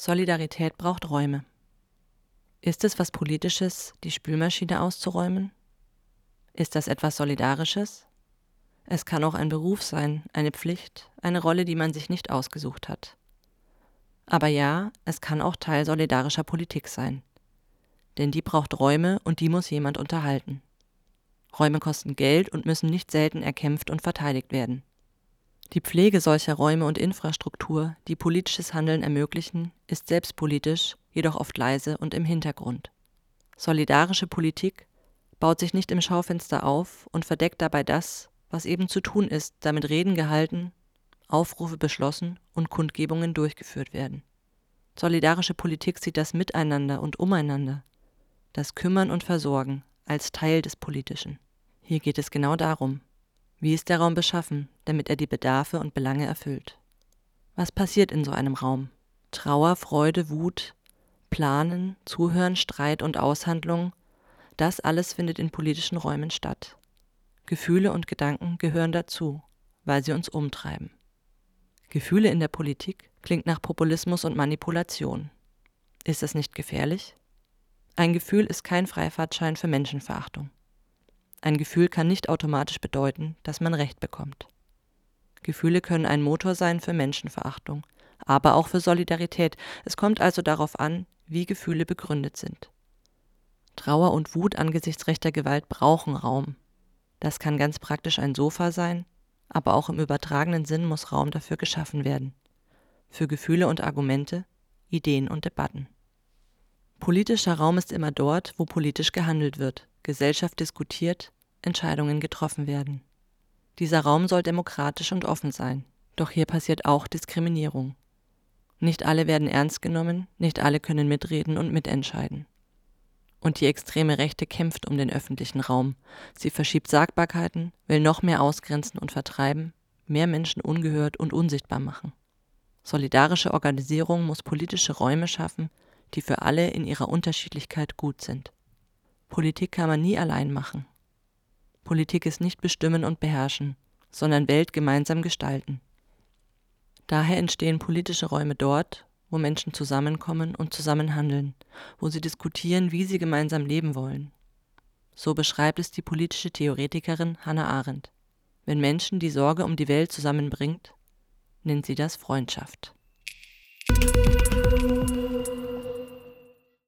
Solidarität braucht Räume. Ist es was Politisches, die Spülmaschine auszuräumen? Ist das etwas Solidarisches? Es kann auch ein Beruf sein, eine Pflicht, eine Rolle, die man sich nicht ausgesucht hat. Aber ja, es kann auch Teil solidarischer Politik sein. Denn die braucht Räume und die muss jemand unterhalten. Räume kosten Geld und müssen nicht selten erkämpft und verteidigt werden. Die Pflege solcher Räume und Infrastruktur, die politisches Handeln ermöglichen, ist selbstpolitisch, jedoch oft leise und im Hintergrund. Solidarische Politik baut sich nicht im Schaufenster auf und verdeckt dabei das, was eben zu tun ist, damit Reden gehalten, Aufrufe beschlossen und Kundgebungen durchgeführt werden. Solidarische Politik sieht das Miteinander und Umeinander, das Kümmern und Versorgen als Teil des Politischen. Hier geht es genau darum, wie ist der Raum beschaffen, damit er die Bedarfe und Belange erfüllt? Was passiert in so einem Raum? Trauer, Freude, Wut, Planen, Zuhören, Streit und Aushandlung, das alles findet in politischen Räumen statt. Gefühle und Gedanken gehören dazu, weil sie uns umtreiben. Gefühle in der Politik klingt nach Populismus und Manipulation. Ist das nicht gefährlich? Ein Gefühl ist kein Freifahrtschein für Menschenverachtung. Ein Gefühl kann nicht automatisch bedeuten, dass man Recht bekommt. Gefühle können ein Motor sein für Menschenverachtung, aber auch für Solidarität. Es kommt also darauf an, wie Gefühle begründet sind. Trauer und Wut angesichts rechter Gewalt brauchen Raum. Das kann ganz praktisch ein Sofa sein, aber auch im übertragenen Sinn muss Raum dafür geschaffen werden. Für Gefühle und Argumente, Ideen und Debatten. Politischer Raum ist immer dort, wo politisch gehandelt wird, Gesellschaft diskutiert, Entscheidungen getroffen werden. Dieser Raum soll demokratisch und offen sein, doch hier passiert auch Diskriminierung. Nicht alle werden ernst genommen, nicht alle können mitreden und mitentscheiden. Und die extreme Rechte kämpft um den öffentlichen Raum. Sie verschiebt Sagbarkeiten, will noch mehr ausgrenzen und vertreiben, mehr Menschen ungehört und unsichtbar machen. Solidarische Organisierung muss politische Räume schaffen, die für alle in ihrer Unterschiedlichkeit gut sind. Politik kann man nie allein machen. Politik ist nicht bestimmen und beherrschen, sondern Welt gemeinsam gestalten. Daher entstehen politische Räume dort, wo Menschen zusammenkommen und zusammen handeln, wo sie diskutieren, wie sie gemeinsam leben wollen. So beschreibt es die politische Theoretikerin Hannah Arendt. Wenn Menschen die Sorge um die Welt zusammenbringt, nennt sie das Freundschaft. Musik